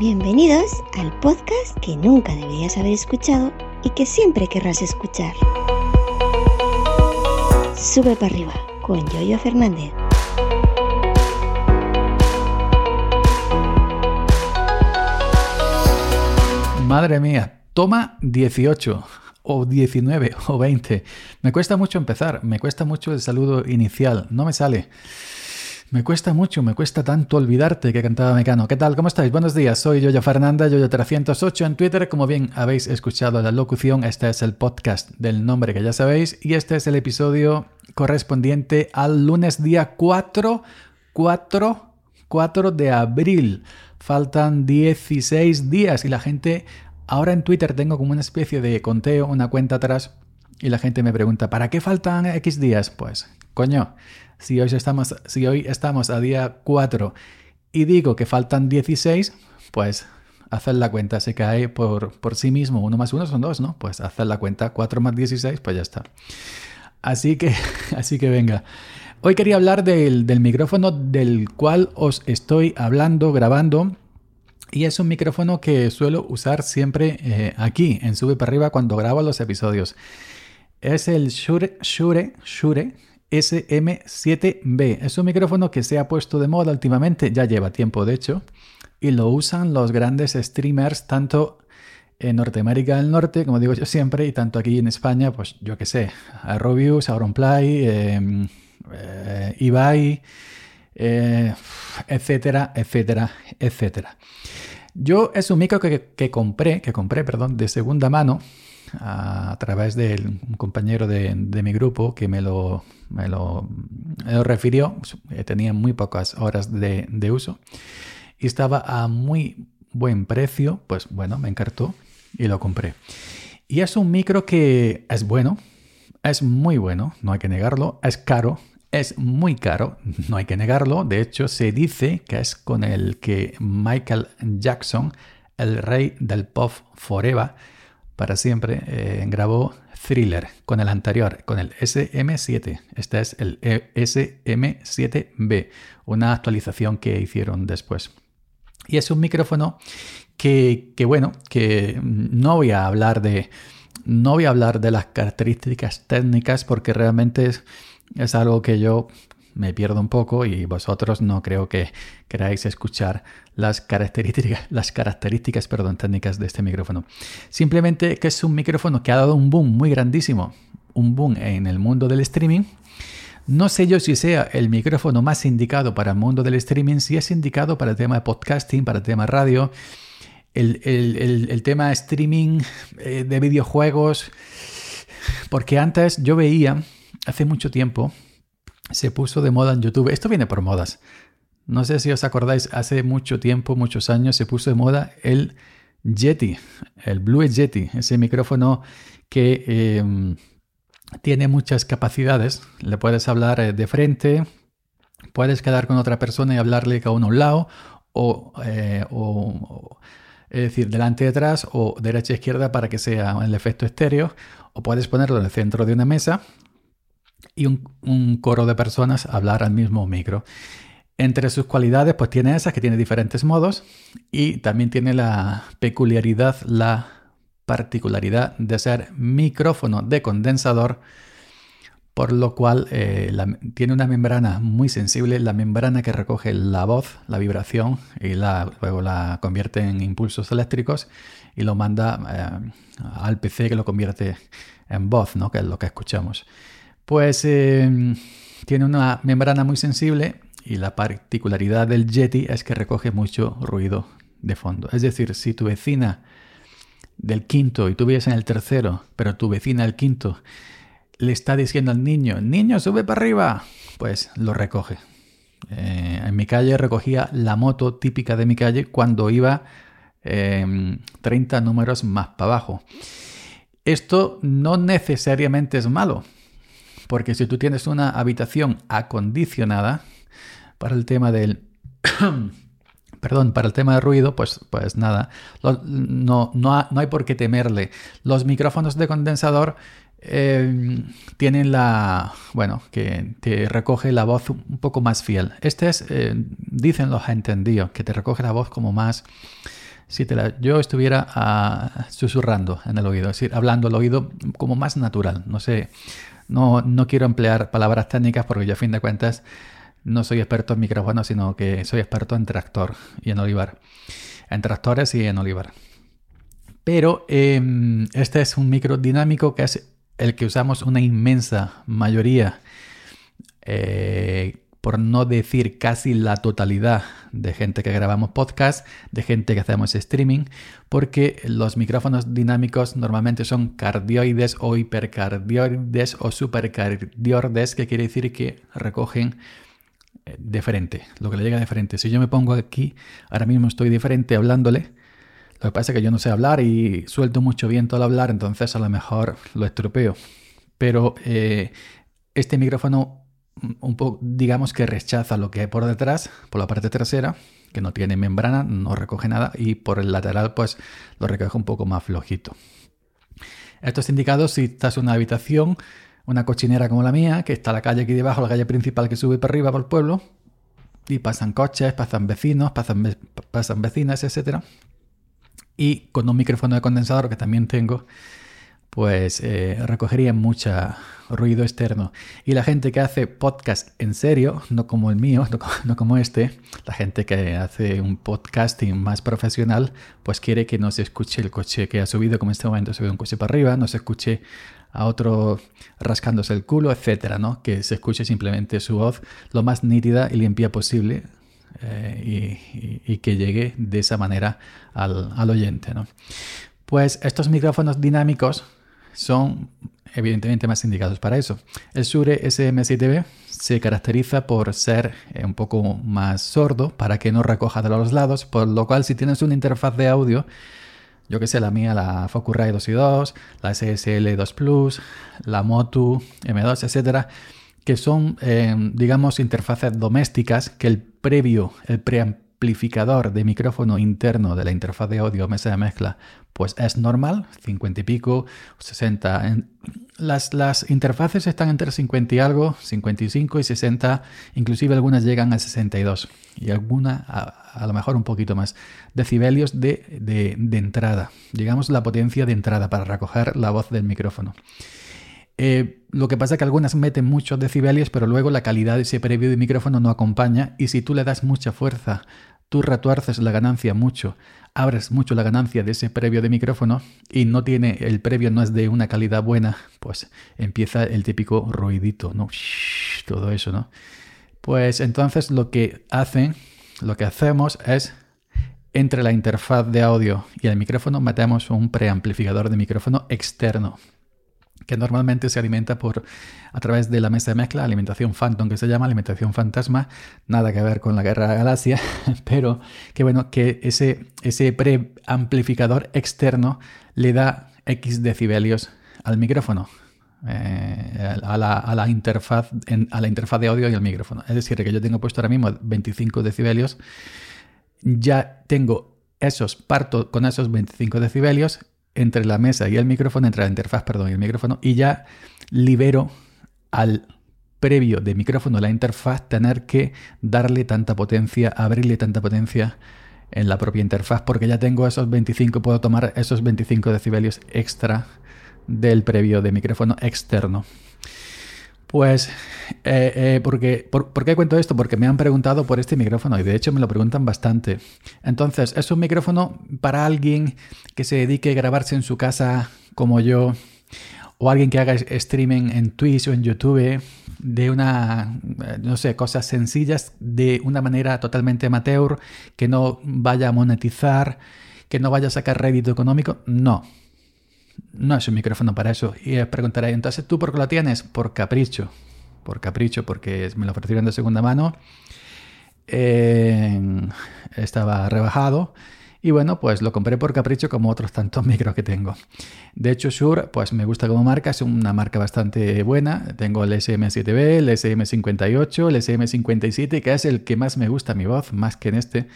Bienvenidos al podcast que nunca deberías haber escuchado y que siempre querrás escuchar. Sube para arriba con Yoyo Fernández. Madre mía, toma 18 o 19 o 20. Me cuesta mucho empezar, me cuesta mucho el saludo inicial, no me sale. Me cuesta mucho, me cuesta tanto olvidarte que cantaba Mecano. ¿Qué tal? ¿Cómo estáis? Buenos días, soy Yoyo Fernanda, Yoyo308 en Twitter. Como bien habéis escuchado la locución, este es el podcast del nombre que ya sabéis y este es el episodio correspondiente al lunes día 4, 4, 4 de abril. Faltan 16 días y la gente, ahora en Twitter tengo como una especie de conteo, una cuenta atrás y la gente me pregunta, ¿para qué faltan X días? Pues, coño, si hoy estamos, si hoy estamos a día 4 y digo que faltan 16, pues hacer la cuenta se cae por, por sí mismo. 1 más 1 son 2, ¿no? Pues hacer la cuenta 4 más 16, pues ya está. Así que, así que venga. Hoy quería hablar del, del micrófono del cual os estoy hablando, grabando. Y es un micrófono que suelo usar siempre eh, aquí, en Sube para arriba, cuando grabo los episodios. Es el Shure, Shure, Shure SM7B. Es un micrófono que se ha puesto de moda últimamente, ya lleva tiempo de hecho, y lo usan los grandes streamers tanto en Norteamérica del Norte, como digo yo siempre, y tanto aquí en España, pues yo qué sé, Robius, Auronplay, eh, eh, Ibai, eh, etcétera, etcétera, etcétera. Yo es un micro que compré, que compré, perdón, de segunda mano a, través de un compañero de, mi grupo que me lo, me lo, refirió. Eh, tenía muy pocas horas de, uso y estaba a muy buen precio. Pues bueno, me encartó y lo compré. Y es un micro que es bueno, es muy bueno, no hay que negarlo, es caro, es muy caro, no hay que negarlo. De hecho, se dice que es con el que Michael Jackson, el rey del pop forever, para siempre, eh, grabó Thriller con el anterior, con el SM7. Este es el e SM7B, una actualización que hicieron después. Y es un micrófono que, bueno, que no voy a hablar de. No voy a hablar de las características técnicas porque realmente es, es algo que yo me pierdo un poco y vosotros no creo que queráis escuchar las características, las características técnicas de este micrófono. Simplemente que es un micrófono que ha dado un boom muy grandísimo, un boom en el mundo del streaming. No sé yo si sea el micrófono más indicado para el mundo del streaming, si es indicado para el tema de podcasting, para el tema radio, el, el tema streaming eh, de videojuegos, porque antes yo veía, hace mucho tiempo, se puso de moda en YouTube. Esto viene por modas. No sé si os acordáis, hace mucho tiempo, muchos años, se puso de moda el Yeti, el Blue Yeti, ese micrófono que em, tiene muchas capacidades. Le puedes hablar eh, de frente, puedes quedar con otra persona y hablarle cada uno a un lado, o, eh, es decir, delante y detrás, o derecha e izquierda para que sea el efecto estéreo, o puedes ponerlo en el centro de una mesa y un, coro de personas hablar al mismo micro. Entre sus cualidades, pues tiene esas que tiene diferentes modos y también tiene la peculiaridad, la particularidad de ser micrófono de condensador, por lo cual eh, tiene una membrana muy sensible, la membrana que recoge la voz, la vibración y la, luego la convierte en impulsos eléctricos y lo manda eh, al PC que lo convierte en voz, ¿no? que es lo que escuchamos pues em, tiene una membrana muy sensible y la particularidad del Yeti es que recoge mucho ruido de fondo. Es decir, si tu vecina del quinto y tú vives en el tercero, pero tu vecina del quinto le está diciendo al niño, niño, sube para arriba, pues lo recoge. Eh, en mi calle recogía la moto típica de mi calle cuando iba 30 em, números más para abajo. Esto no necesariamente es malo, porque si tú tienes una habitación acondicionada para el tema del... perdón, para el tema de ruido, pues, pues nada, no, no, hay por qué temerle. Los micrófonos de condensador eh, tienen la, bueno, que te recoge la voz un poco más fiel. Este es, eh, dicen los entendidos, que te recoge la voz como más, si te la, yo estuviera ah, susurrando en el oído, es decir, hablando al oído como más natural. No sé, no, no quiero emplear palabras técnicas porque yo a fin de cuentas no soy experto en micrófonos, sino que soy experto en tractor y en olivar. En tractores y en olivar. Pero em, este es un micro dinámico que es el que usamos una inmensa mayoría eh, por no decir casi la totalidad de gente que grabamos podcast, de gente que hacemos streaming, porque los micrófonos dinámicos normalmente son cardioides o hipercardioides o supercardioides, que quiere decir que recogen eh, de frente, lo que le llega de frente. Si yo me pongo aquí, ahora mismo estoy de frente hablándole, lo que pasa es que yo no sé hablar y suelto mucho viento al hablar, entonces a lo mejor lo estropeo. Pero eh, este micrófono un poco, digamos que rechaza lo que hay por detrás, por la parte trasera, que no tiene membrana, no recoge nada, y por el lateral, pues lo recoge un poco más flojito. Esto es indicado si estás en una habitación, una cochinera como la mía, que está la calle aquí debajo, la calle principal que sube para arriba por el pueblo, y pasan coches, pasan vecinos, pasan, pasan vecinas, etc. Y con un micrófono de condensador que también tengo, pues eh, recogería mucho ruido externo. Y la gente que hace podcast en serio, no como el mío, no, como este, la gente que hace un podcasting más profesional, pues quiere que no se escuche el coche que ha subido, como en este momento se ve un coche para arriba, no se escuche a otro rascándose el culo, etcétera, ¿no? Que se escuche simplemente su voz lo más nítida y limpia posible eh, y, que llegue de esa manera al, al oyente, ¿no? Pues estos micrófonos dinámicos son evidentemente más indicados para eso. El Shure SM7B se caracteriza por ser eh, un poco más sordo para que no recoja de los lados, por lo cual si tienes una interfaz de audio, yo que sé, la mía, la Focusrite 2 y 2, la SSL 2 Plus, la Motu M2, etcétera, que son, eh, digamos, interfaces domésticas que el previo, el preamplificador de micrófono interno de la interfaz de audio mesa de mezcla pues es normal, 50 y pico, 60. Las, las interfaces están entre 50 y algo, 55 y 60, inclusive algunas llegan a 62 y alguna a, lo mejor un poquito más. Decibelios de, de, entrada, digamos la potencia de entrada para recoger la voz del micrófono. Eh, lo que pasa es que algunas meten muchos decibelios, pero luego la calidad de ese previo de micrófono no acompaña y si tú le das mucha fuerza, tú retuerces la ganancia mucho abres mucho la ganancia de ese previo de micrófono y no tiene, el previo no es de una calidad buena, pues empieza el típico ruidito, ¿no? todo eso, ¿no? Pues entonces lo que hacen, lo que hacemos es entre la interfaz de audio y el micrófono metemos un preamplificador de micrófono externo que normalmente se alimenta por a través de la mesa de mezcla, alimentación Phantom que se llama, alimentación fantasma, nada que ver con la guerra de la galaxia, pero que bueno, que ese, ese preamplificador externo le da X decibelios al micrófono. Eh, a, la, a, la, interfaz a la interfaz de audio y el micrófono. Es decir, que yo tengo puesto ahora mismo 25 decibelios, ya tengo esos, parto con esos 25 decibelios entre la mesa y el micrófono, entre la interfaz, perdón, y el micrófono, y ya libero al previo de micrófono la interfaz tener que darle tanta potencia, abrirle tanta potencia en la propia interfaz, porque ya tengo esos 25, puedo tomar esos 25 decibelios extra del previo de micrófono externo. Pues, eh, eh, porque, por, qué cuento esto? Porque me han preguntado por este micrófono y de hecho me lo preguntan bastante. Entonces, es un micrófono para alguien que se dedique a grabarse en su casa como yo, o alguien que haga streaming en Twitch o en YouTube de una, eh, no sé, cosas sencillas de una manera totalmente amateur, que no vaya a monetizar, que no vaya a sacar rédito económico. No, no es un micrófono para eso. Y os preguntaré, entonces tú por qué lo tienes? Por capricho. Por capricho, porque me lo ofrecieron de segunda mano. estaba rebajado. Y bueno, pues lo compré por capricho como otros tantos micros que tengo. De hecho, Shure, pues me gusta como marca, es una marca bastante buena. Tengo el SM7B, el SM58, el SM57, que es el que más me gusta mi voz, más que en este.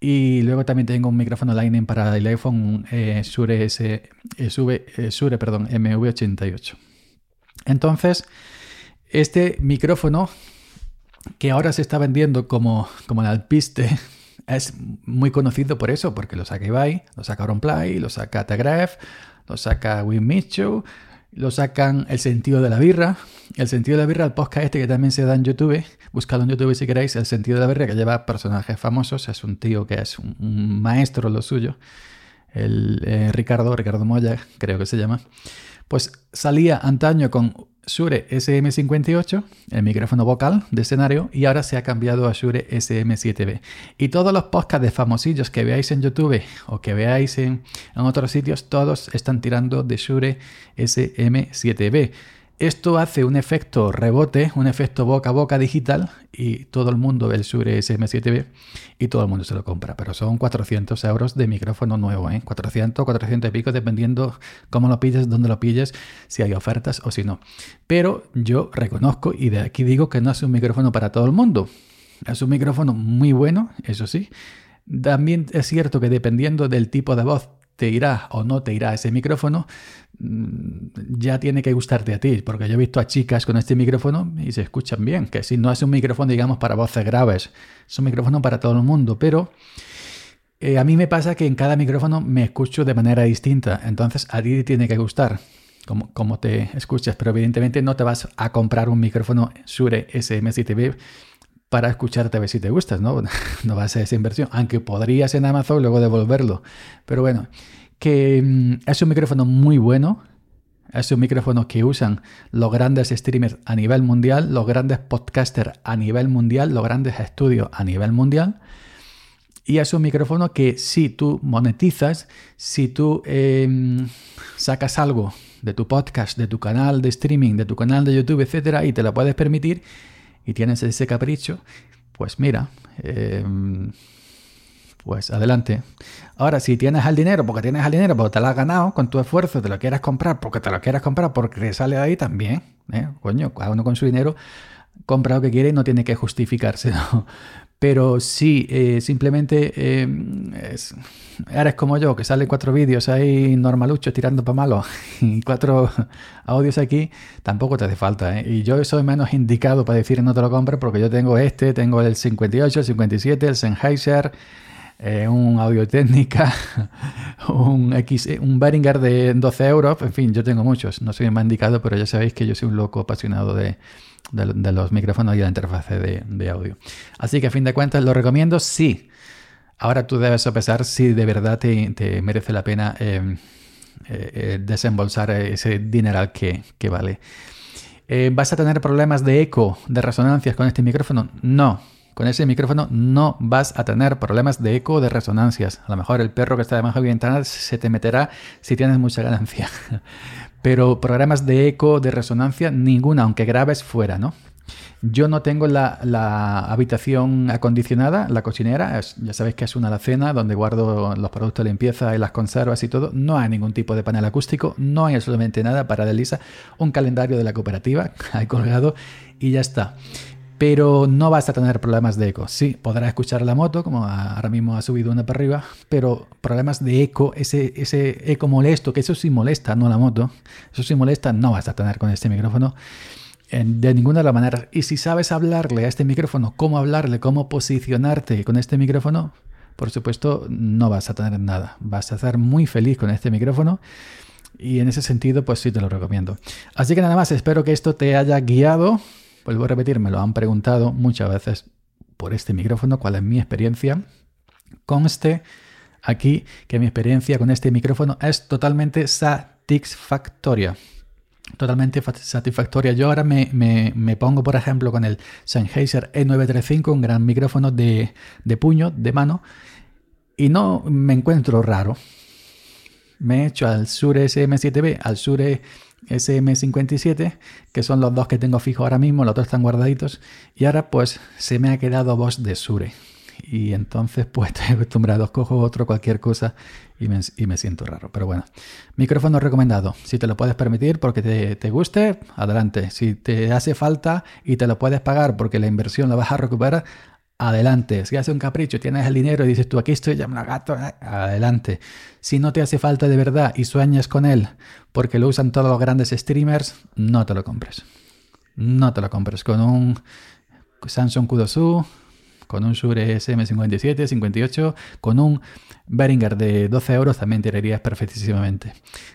Y luego también tengo un micrófono Lightning para el iPhone eh, Shure, S, eh, eh, Shure perdón, MV88. Entonces, este micrófono que ahora se está vendiendo como, como el alpiste, es muy conocido por eso, porque lo saca Ibai, lo saca Play, lo saca Tegref, lo saca Wim Mitchell, lo sacan El sentido de la birra. El sentido de la birra, el podcast este que también se da en YouTube. Buscadlo en YouTube si queréis. El sentido de la birra que lleva personajes famosos. Es un tío que es un, maestro lo suyo. El eh, Ricardo, Ricardo Moya, creo que se llama. Pues salía antaño con Shure SM58, el micrófono vocal de escenario, y ahora se ha cambiado a Shure SM7B. Y todos los podcasts de famosillos que veáis en YouTube o que veáis en, en otros sitios, todos están tirando de Shure SM7B. Esto hace un efecto rebote, un efecto boca a boca digital y todo el mundo ve el Shure SM7B y todo el mundo se lo compra. Pero son 400 euros de micrófono nuevo, ¿eh? 400, 400 y pico dependiendo cómo lo pilles, dónde lo pilles, si hay ofertas o si no. Pero yo reconozco y de aquí digo que no es un micrófono para todo el mundo. Es un micrófono muy bueno, eso sí. También es cierto que dependiendo del tipo de voz te irá o no te irá ese micrófono, mm, ya tiene que gustarte a ti, porque yo he visto a chicas con este micrófono y se escuchan bien, que si no es un micrófono, digamos, para voces graves, es un micrófono para todo el mundo, pero eh, a mí me pasa que en cada micrófono me escucho de manera distinta, entonces a ti tiene que gustar. Como, te escuchas, pero evidentemente no te vas a comprar un micrófono Shure SM7B para escucharte a ver si te gustas, ¿no? No va a ser esa inversión, aunque podrías en Amazon luego devolverlo. Pero bueno, que mm, es un micrófono muy bueno, es un micrófono que usan los grandes streamers a nivel mundial, los grandes podcasters a nivel mundial, los grandes estudios a nivel mundial. Y es un micrófono que si tú monetizas, si tú em, sacas algo de tu podcast, de tu canal de streaming, de tu canal de YouTube, etcétera, y te lo puedes permitir, y tienes ese capricho, pues mira, em, pues adelante. Ahora, si tienes el dinero, porque tienes el dinero, porque te lo has ganado con tu esfuerzo, te lo quieres comprar, porque te lo quieres comprar, porque sale de ahí también, ¿eh? coño, cada uno con su dinero compra lo que quiere y no tiene que justificarse. Pero sí, eh, simplemente eh, eres como yo, que salen cuatro vídeos ahí normaluchos tirando para malo y cuatro audios aquí, tampoco te hace falta. ¿eh? Y yo soy menos indicado para decir no te lo compres porque yo tengo este, tengo el 58, el 57, el Sennheiser, un audio técnica, un, X, un Behringer de 12 euros, en fin, yo tengo muchos. No soy más indicado, pero ya sabéis que yo soy un loco apasionado de de, los micrófonos y la interfaz de, audio. Así que a fin de cuentas lo recomiendo, sí. Ahora tú debes sopesar si de verdad te, merece la pena eh, eh, desembolsar ese dineral que, que vale. Eh, ¿Vas a tener problemas de eco, de resonancias con este micrófono? No. Con ese micrófono no vas a tener problemas de eco o de resonancias. A lo mejor el perro que está debajo de mi ventana se te meterá si tienes mucha ganancia. Pero programas de eco, de resonancia, ninguna, aunque grabes fuera, ¿no? Yo no tengo la, habitación acondicionada, la cocinera, ya sabéis que es una alacena donde guardo los productos de limpieza y las conservas y todo. No hay ningún tipo de panel acústico, no hay absolutamente nada para Delisa. Un calendario de la cooperativa, hay colgado y ya está pero no vas a tener problemas de eco. Sí, podrás escuchar la moto, como ahora mismo ha subido una para arriba, pero problemas de eco, ese, ese eco molesto, que eso sí molesta, no la moto, eso sí molesta, no vas a tener con este micrófono de ninguna de las maneras. Y si sabes hablarle a este micrófono, cómo hablarle, cómo posicionarte con este micrófono, por supuesto, no vas a tener nada. Vas a ser muy feliz con este micrófono. Y en ese sentido, pues sí te lo recomiendo. Así que nada más, espero que esto te haya guiado Vuelvo a repetir, me lo han preguntado muchas veces por este micrófono, cuál es mi experiencia. Conste aquí que mi experiencia con este micrófono es totalmente satisfactoria. Totalmente satisfactoria. Yo ahora me, pongo, por ejemplo, con el Sennheiser E935, un gran micrófono de, de puño, de mano, y no me encuentro raro. Me he hecho al Shure SM7B, al Shure SM57, que son los dos que tengo fijo ahora mismo, los otros están guardaditos, y ahora pues se me ha quedado voz de Sure. Y entonces pues estoy acostumbrado, cojo otro, cualquier cosa y me, y me, siento raro. Pero bueno, micrófono recomendado. Si te lo puedes permitir porque te, te, guste, adelante. Si te hace falta y te lo puedes pagar porque la inversión la vas a recuperar, adelante. Si hace un capricho, tienes el dinero y dices tú aquí estoy, me gato, eh, adelante. Si no te hace falta de verdad y sueñas con él porque lo usan todos los grandes streamers, no te lo compres. No te lo compres. Con un Samsung Kudosu, con un Shure SM57, 58, con un Behringer de 12 euros también tirarías perfectísimamente.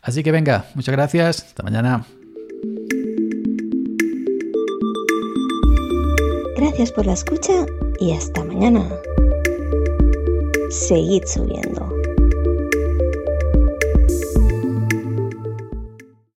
Así que venga, muchas gracias, hasta mañana. Gracias por la escucha y hasta mañana. Seguid subiendo.